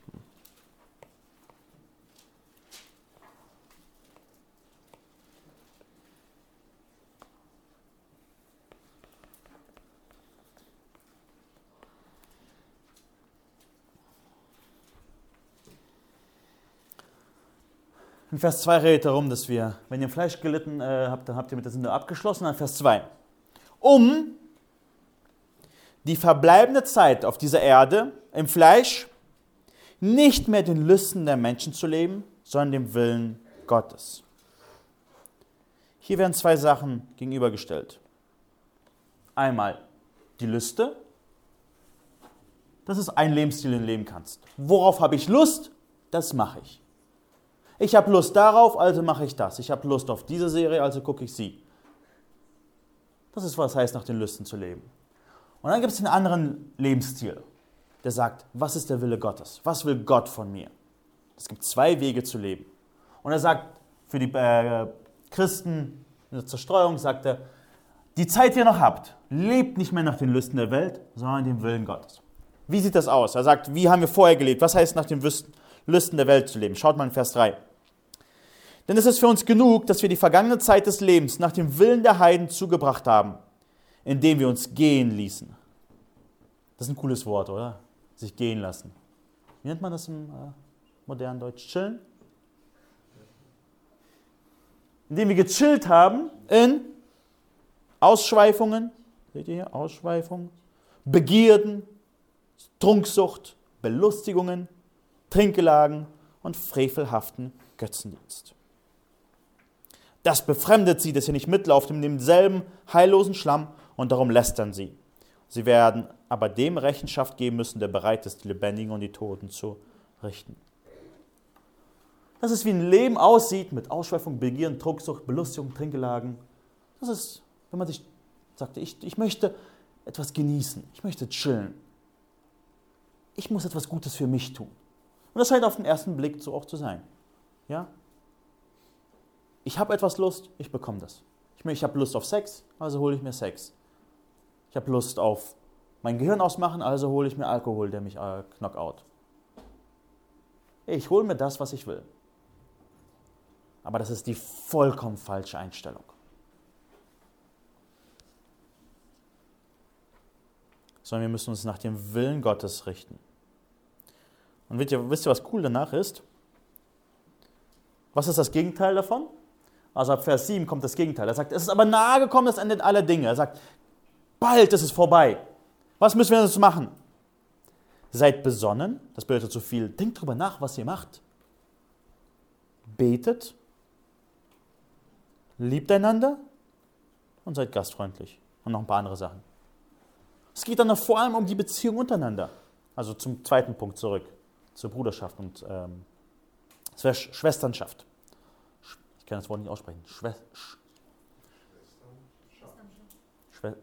In Vers 2 redet darum, dass wir, wenn ihr Fleisch gelitten äh, habt, dann habt ihr mit der Sünde abgeschlossen. Dann Vers 2. Um die verbleibende Zeit auf dieser Erde im Fleisch nicht mehr den Lüsten der Menschen zu leben, sondern dem Willen Gottes. Hier werden zwei Sachen gegenübergestellt. Einmal die Lüste. Das ist ein Lebensstil, den du leben kannst. Worauf habe ich Lust? Das mache ich. Ich habe Lust darauf, also mache ich das. Ich habe Lust auf diese Serie, also gucke ich sie. Das ist, was heißt, nach den Lüsten zu leben. Und dann gibt es den anderen Lebensstil, der sagt, was ist der Wille Gottes? Was will Gott von mir? Es gibt zwei Wege zu leben. Und er sagt, für die äh, Christen in der Zerstreuung, sagt er, die Zeit, die ihr noch habt, lebt nicht mehr nach den Lüsten der Welt, sondern dem Willen Gottes. Wie sieht das aus? Er sagt, wie haben wir vorher gelebt? Was heißt nach den Lüsten? Der Welt zu leben. Schaut mal in Vers 3. Denn es ist für uns genug, dass wir die vergangene Zeit des Lebens nach dem Willen der Heiden zugebracht haben, indem wir uns gehen ließen. Das ist ein cooles Wort, oder? Sich gehen lassen. Wie nennt man das im äh, modernen Deutsch? Chillen? Indem wir gechillt haben in Ausschweifungen, seht ihr hier, Ausschweifungen, Begierden, Trunksucht, Belustigungen, Trinkgelagen und frevelhaften Götzendienst. Das befremdet sie, dass sie nicht mitlaufen in demselben heillosen Schlamm und darum lästern sie. Sie werden aber dem Rechenschaft geben müssen, der bereit ist, die Lebendigen und die Toten zu richten. Das ist, wie ein Leben aussieht mit Ausschweifung, Begieren, Drucksucht, Belustigung, Trinkgelagen. Das ist, wenn man sich sagt, ich, ich möchte etwas genießen, ich möchte chillen. Ich muss etwas Gutes für mich tun. Und das scheint auf den ersten Blick so auch zu sein. Ja? Ich habe etwas Lust, ich bekomme das. Ich, ich habe Lust auf Sex, also hole ich mir Sex. Ich habe Lust auf mein Gehirn ausmachen, also hole ich mir Alkohol, der mich äh, knockout. Ich hole mir das, was ich will. Aber das ist die vollkommen falsche Einstellung. Sondern wir müssen uns nach dem Willen Gottes richten. Und wisst ihr, wisst ihr, was cool danach ist? Was ist das Gegenteil davon? Also ab Vers 7 kommt das Gegenteil. Er sagt, es ist aber nahe gekommen, das Ende aller Dinge. Er sagt, bald ist es vorbei. Was müssen wir jetzt machen? Seid besonnen, das bedeutet so viel. Denkt drüber nach, was ihr macht. Betet, liebt einander und seid gastfreundlich. Und noch ein paar andere Sachen. Es geht dann vor allem um die Beziehung untereinander. Also zum zweiten Punkt zurück, zur Bruderschaft und ähm, Schwesternschaft. Ich kann das Wort nicht aussprechen. Schwe Sch Schwe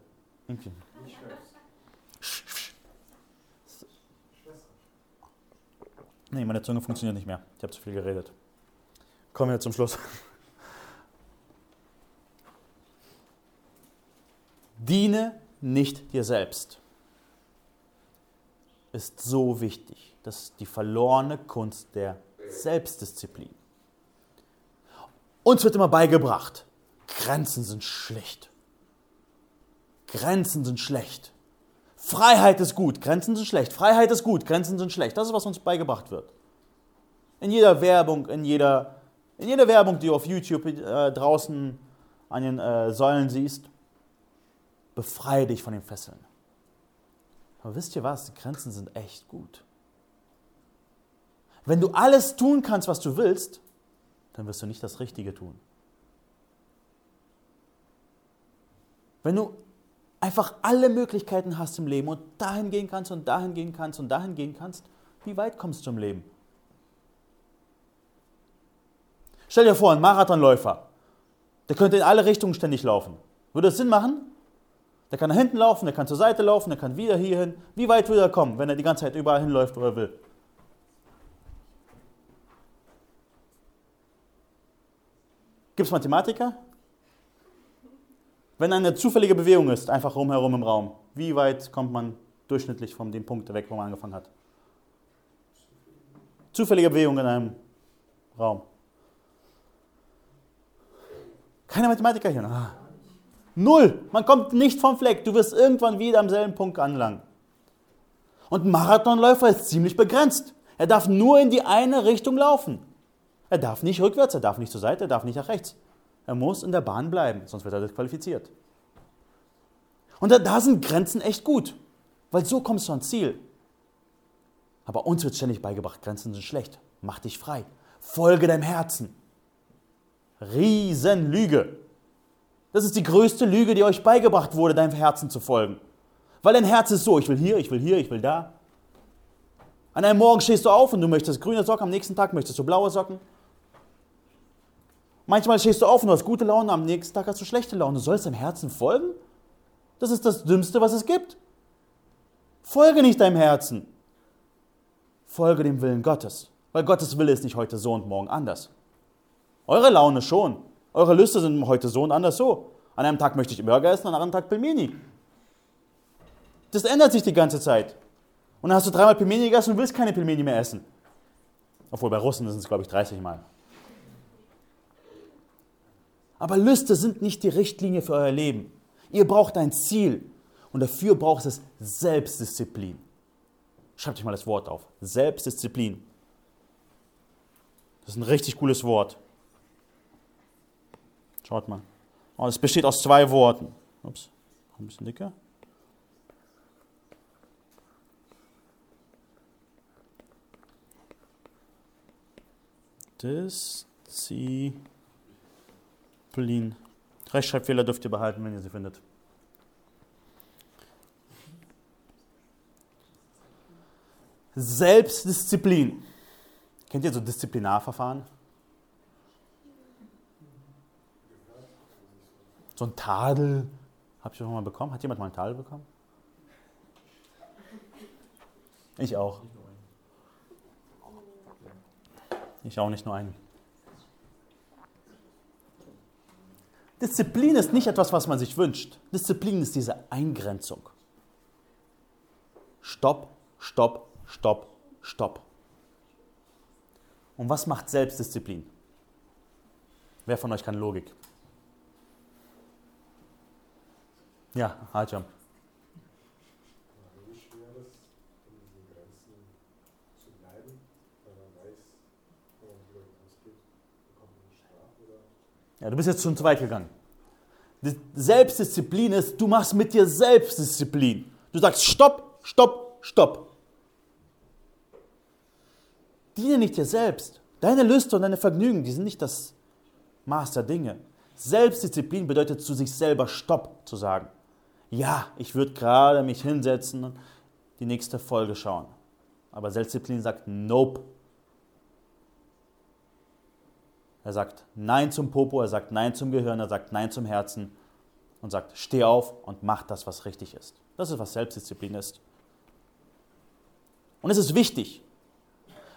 irgendwie. Nee, meine Zunge funktioniert nicht mehr. Ich habe zu viel geredet. Kommen wir zum Schluss. Diene nicht dir selbst. Ist so wichtig. Das ist die verlorene Kunst der Selbstdisziplin. Uns wird immer beigebracht, Grenzen sind schlecht. Grenzen sind schlecht. Freiheit ist gut, Grenzen sind schlecht. Freiheit ist gut, Grenzen sind schlecht. Das ist, was uns beigebracht wird. In jeder Werbung, in jeder, in jeder Werbung, die du auf YouTube äh, draußen an den äh, Säulen siehst, befreie dich von den Fesseln. Aber wisst ihr was? Die Grenzen sind echt gut. Wenn du alles tun kannst, was du willst, dann wirst du nicht das Richtige tun. Wenn du einfach alle Möglichkeiten hast im Leben und dahin gehen kannst und dahin gehen kannst und dahin gehen kannst, wie weit kommst du im Leben? Stell dir vor, ein Marathonläufer, der könnte in alle Richtungen ständig laufen. Würde das Sinn machen? Der kann nach hinten laufen, der kann zur Seite laufen, der kann wieder hierhin. Wie weit würde er kommen, wenn er die ganze Zeit überall hinläuft, wo er will? Gibt es Mathematiker? Wenn eine zufällige Bewegung ist, einfach rumherum im Raum, wie weit kommt man durchschnittlich von dem Punkt weg, wo man angefangen hat? Zufällige Bewegung in einem Raum. Keine Mathematiker hier. Ah. Null. Man kommt nicht vom Fleck. Du wirst irgendwann wieder am selben Punkt anlangen. Und ein Marathonläufer ist ziemlich begrenzt. Er darf nur in die eine Richtung laufen. Er darf nicht rückwärts, er darf nicht zur Seite, er darf nicht nach rechts. Er muss in der Bahn bleiben, sonst wird er disqualifiziert. Und da, da sind Grenzen echt gut, weil so kommst du ans Ziel. Aber uns wird ständig beigebracht, Grenzen sind schlecht. Mach dich frei. Folge deinem Herzen. Riesenlüge. Das ist die größte Lüge, die euch beigebracht wurde, deinem Herzen zu folgen. Weil dein Herz ist so, ich will hier, ich will hier, ich will da. An einem Morgen stehst du auf und du möchtest grüne Socken, am nächsten Tag möchtest du blaue Socken. Manchmal stehst du auf und du hast gute Laune, am nächsten Tag hast du schlechte Laune. Du sollst deinem Herzen folgen? Das ist das Dümmste, was es gibt. Folge nicht deinem Herzen. Folge dem Willen Gottes. Weil Gottes Wille ist nicht heute so und morgen anders. Eure Laune schon. Eure Lüste sind heute so und anders so. An einem Tag möchte ich Burger essen, an einem anderen Tag Pelmeni. Das ändert sich die ganze Zeit. Und dann hast du dreimal Pelmeni gegessen und willst keine Pelmeni mehr essen. Obwohl bei Russen sind es, glaube ich, 30 Mal. Aber Lüste sind nicht die Richtlinie für euer Leben. Ihr braucht ein Ziel und dafür braucht es Selbstdisziplin. Schreibt euch mal das Wort auf. Selbstdisziplin. Das ist ein richtig cooles Wort. Schaut mal. Oh, es besteht aus zwei Worten. Ups, ein bisschen dicker. Disziplin. Disziplin. Rechtschreibfehler dürft ihr behalten, wenn ihr sie findet. Selbstdisziplin. Kennt ihr so Disziplinarverfahren? So ein Tadel. Habt ihr schon mal bekommen? Hat jemand mal einen Tadel bekommen? Ich auch. Ich auch nicht nur einen. Disziplin ist nicht etwas, was man sich wünscht. Disziplin ist diese Eingrenzung. Stopp, stopp, stopp, stopp. Und was macht Selbstdisziplin? Wer von euch kann Logik? Ja, Hajam. Ja, du bist jetzt schon zu weit gegangen. Die Selbstdisziplin ist, du machst mit dir Selbstdisziplin. Du sagst Stopp, Stopp, Stopp. Diene nicht dir selbst. Deine Lüste und deine Vergnügen, die sind nicht das Maß der Dinge. Selbstdisziplin bedeutet zu sich selber Stopp zu sagen. Ja, ich würde gerade mich hinsetzen und die nächste Folge schauen. Aber Selbstdisziplin sagt Nope. Er sagt Nein zum Popo, er sagt Nein zum Gehirn, er sagt Nein zum Herzen und sagt Steh auf und mach das, was richtig ist. Das ist, was Selbstdisziplin ist. Und es ist wichtig,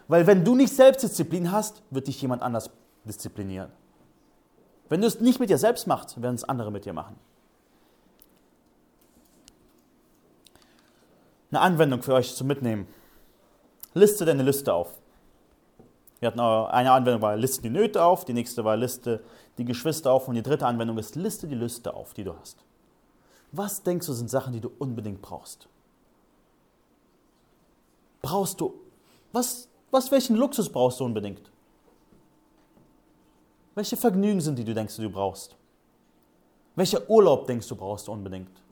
weil wenn du nicht Selbstdisziplin hast, wird dich jemand anders disziplinieren. Wenn du es nicht mit dir selbst machst, werden es andere mit dir machen. Eine Anwendung für euch zum Mitnehmen. Liste deine Liste auf. Wir hatten eine Anwendung war Liste die Nöte auf, die nächste war Liste die Geschwister auf und die dritte Anwendung ist Liste die Liste auf, die du hast. Was denkst du sind Sachen, die du unbedingt brauchst? Brauchst du was was welchen Luxus brauchst du unbedingt? Welche Vergnügen sind die du denkst, du brauchst? Welcher Urlaub denkst du brauchst du unbedingt?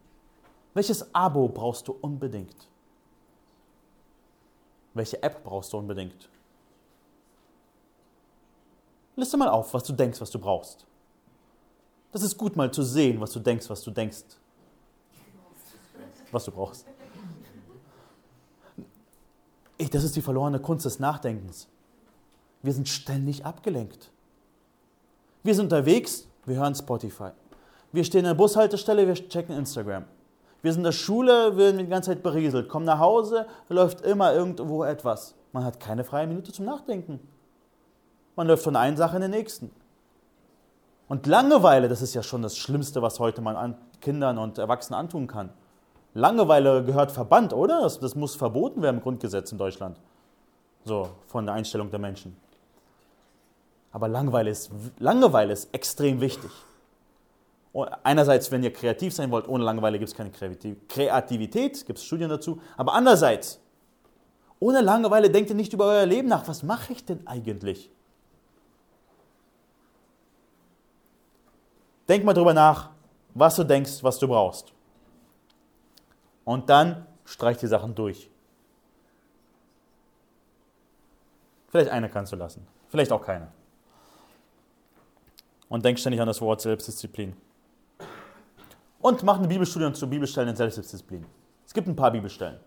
Welches Abo brauchst du unbedingt? Welche App brauchst du unbedingt? Liste mal auf, was du denkst, was du brauchst. Das ist gut mal zu sehen, was du denkst, was du denkst, was du brauchst. Ey, das ist die verlorene Kunst des Nachdenkens. Wir sind ständig abgelenkt. Wir sind unterwegs, wir hören Spotify. Wir stehen in der Bushaltestelle, wir checken Instagram. Wir sind in der Schule, werden die ganze Zeit berieselt. Kommen nach Hause, läuft immer irgendwo etwas. Man hat keine freie Minute zum Nachdenken. Man läuft von einer Sache in den nächsten. Und Langeweile, das ist ja schon das Schlimmste, was heute man an Kindern und Erwachsenen antun kann. Langeweile gehört verbannt, oder? Das, das muss verboten werden im Grundgesetz in Deutschland. So, von der Einstellung der Menschen. Aber Langeweile ist, Langeweile ist extrem wichtig. Einerseits, wenn ihr kreativ sein wollt, ohne Langeweile gibt es keine Kreativität, gibt es Studien dazu. Aber andererseits, ohne Langeweile denkt ihr nicht über euer Leben nach. Was mache ich denn eigentlich? Denk mal drüber nach, was du denkst, was du brauchst. Und dann streich die Sachen durch. Vielleicht eine kannst du lassen, vielleicht auch keine. Und denk ständig an das Wort Selbstdisziplin. Und mach eine Bibelstudie zu Bibelstellen in Selbstdisziplin. Es gibt ein paar Bibelstellen.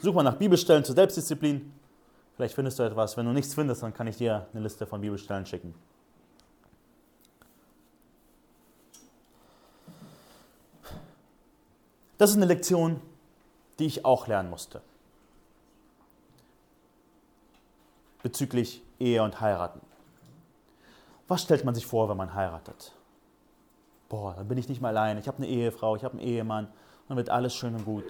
Such mal nach Bibelstellen zur Selbstdisziplin. Vielleicht findest du etwas. Wenn du nichts findest, dann kann ich dir eine Liste von Bibelstellen schicken. Das ist eine Lektion, die ich auch lernen musste. Bezüglich Ehe und Heiraten. Was stellt man sich vor, wenn man heiratet? Boah, dann bin ich nicht mehr allein. Ich habe eine Ehefrau, ich habe einen Ehemann. Dann wird alles schön und gut.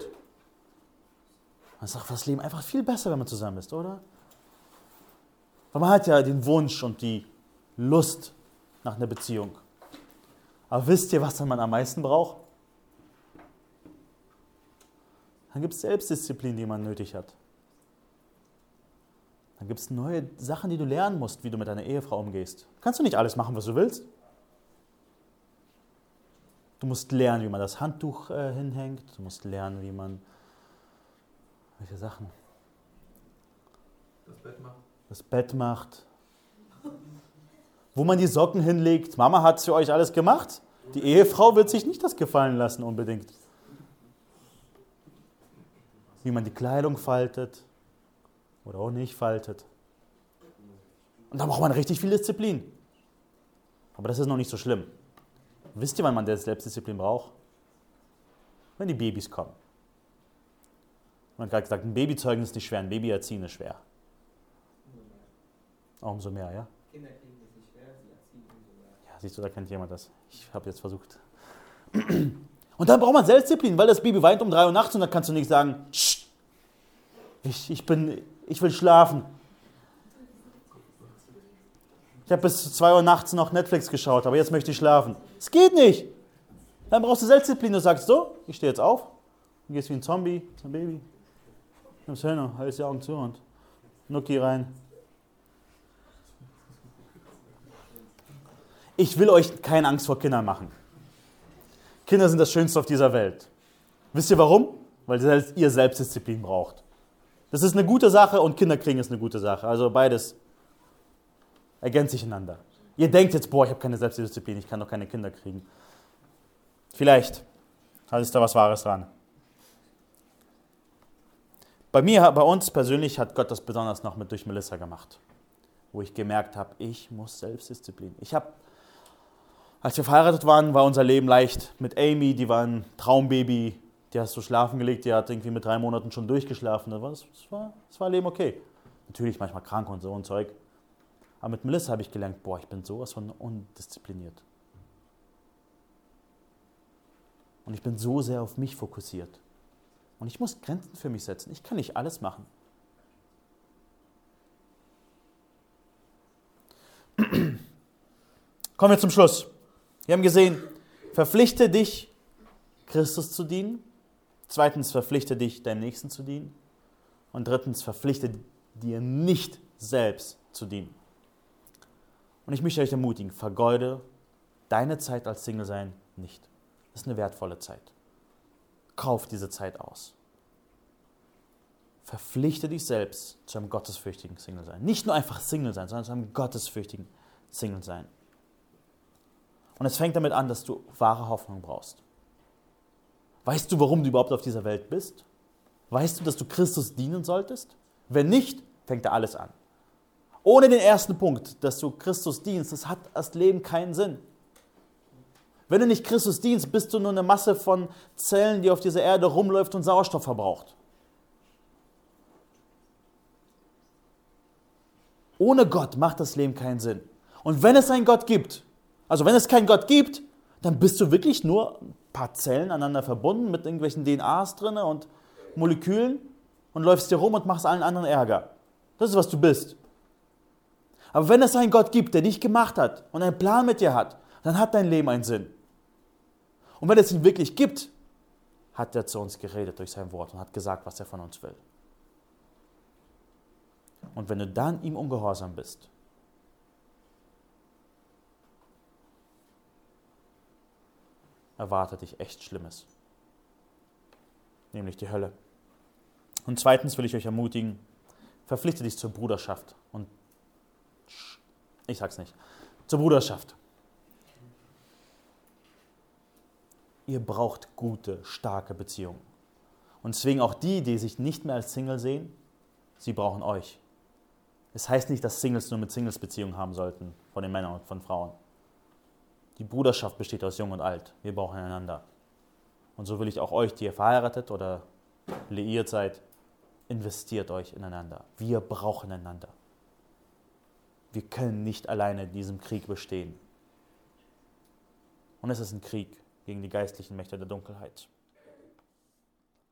Man sagt das Leben einfach viel besser, wenn man zusammen ist, oder? Weil man hat ja den Wunsch und die Lust nach einer Beziehung. Aber wisst ihr, was man am meisten braucht? Dann gibt es Selbstdisziplin, die man nötig hat. Dann gibt es neue Sachen, die du lernen musst, wie du mit deiner Ehefrau umgehst. Kannst du nicht alles machen, was du willst? Du musst lernen, wie man das Handtuch äh, hinhängt. Du musst lernen, wie man. Welche Sachen? Das Bett macht. Das Bett macht. Wo man die Socken hinlegt. Mama hat es für euch alles gemacht. Die Ehefrau wird sich nicht das gefallen lassen, unbedingt wie man die Kleidung faltet oder auch nicht faltet. Und da braucht man richtig viel Disziplin. Aber das ist noch nicht so schlimm. Wisst ihr, wann man Selbstdisziplin braucht? Wenn die Babys kommen. Man hat gerade gesagt, ein Babyzeugen ist nicht schwer, ein Baby erziehen ist schwer. Auch umso mehr, ja? Kinder kriegen das nicht schwer, sie erziehen umso mehr. Ja, siehst du, da kennt jemand das. Ich habe jetzt versucht. Und dann braucht man Selbstdisziplin, weil das Baby weint um 3 Uhr nachts und dann kannst du nicht sagen, ich, ich, bin, ich will schlafen. Ich habe bis 2 Uhr nachts noch Netflix geschaut, aber jetzt möchte ich schlafen. Es geht nicht. Dann brauchst du Selbstdisziplin. Du sagst so, ich stehe jetzt auf, du gehst wie ein Zombie zum Baby. Nimmst hin, hältst die Augen zu und Nuki rein. Ich will euch keine Angst vor Kindern machen. Kinder sind das Schönste auf dieser Welt. Wisst ihr warum? Weil ihr Selbstdisziplin braucht. Das ist eine gute Sache und Kinder kriegen ist eine gute Sache. Also beides ergänzt sich einander. Ihr denkt jetzt, boah, ich habe keine Selbstdisziplin, ich kann doch keine Kinder kriegen. Vielleicht ist da was Wahres dran. Bei mir, bei uns persönlich hat Gott das besonders noch mit durch Melissa gemacht, wo ich gemerkt habe, ich muss Selbstdisziplin. Ich habe, als wir verheiratet waren, war unser Leben leicht. Mit Amy, die war ein Traumbaby, die hast du schlafen gelegt, die hat irgendwie mit drei Monaten schon durchgeschlafen. Das war, das war, das war Leben okay. Natürlich manchmal krank und so und Zeug. Aber mit Melissa habe ich gelernt, boah, ich bin sowas von undiszipliniert. Und ich bin so sehr auf mich fokussiert. Und ich muss Grenzen für mich setzen. Ich kann nicht alles machen. Kommen wir zum Schluss. Wir haben gesehen, verpflichte dich, Christus zu dienen. Zweitens, verpflichte dich, deinem Nächsten zu dienen. Und drittens, verpflichte dir nicht selbst zu dienen. Und ich möchte euch ermutigen, vergeude deine Zeit als Single sein nicht. Das ist eine wertvolle Zeit. Kauf diese Zeit aus. Verpflichte dich selbst zu einem gottesfürchtigen Single sein. Nicht nur einfach Single sein, sondern zu einem gottesfürchtigen Single sein. Und es fängt damit an, dass du wahre Hoffnung brauchst. Weißt du, warum du überhaupt auf dieser Welt bist? Weißt du, dass du Christus dienen solltest? Wenn nicht, fängt da alles an. Ohne den ersten Punkt, dass du Christus dienst, das hat das Leben keinen Sinn. Wenn du nicht Christus dienst, bist du nur eine Masse von Zellen, die auf dieser Erde rumläuft und Sauerstoff verbraucht. Ohne Gott macht das Leben keinen Sinn. Und wenn es einen Gott gibt, also wenn es keinen Gott gibt, dann bist du wirklich nur paar Zellen aneinander verbunden mit irgendwelchen DNAs drin und Molekülen und läufst dir rum und machst allen anderen Ärger. Das ist, was du bist. Aber wenn es einen Gott gibt, der dich gemacht hat und einen Plan mit dir hat, dann hat dein Leben einen Sinn. Und wenn es ihn wirklich gibt, hat er zu uns geredet durch sein Wort und hat gesagt, was er von uns will. Und wenn du dann ihm ungehorsam bist, erwartet dich echt Schlimmes, nämlich die Hölle. Und zweitens will ich euch ermutigen, verpflichte dich zur Bruderschaft. Und ich sag's nicht, zur Bruderschaft. Ihr braucht gute, starke Beziehungen. Und deswegen auch die, die sich nicht mehr als Single sehen, sie brauchen euch. Es heißt nicht, dass Singles nur mit Singles Beziehungen haben sollten, von den Männern und von Frauen. Die Bruderschaft besteht aus Jung und Alt. Wir brauchen einander. Und so will ich auch euch, die ihr verheiratet oder liiert seid, investiert euch ineinander. Wir brauchen einander. Wir können nicht alleine in diesem Krieg bestehen. Und es ist ein Krieg gegen die geistlichen Mächte der Dunkelheit.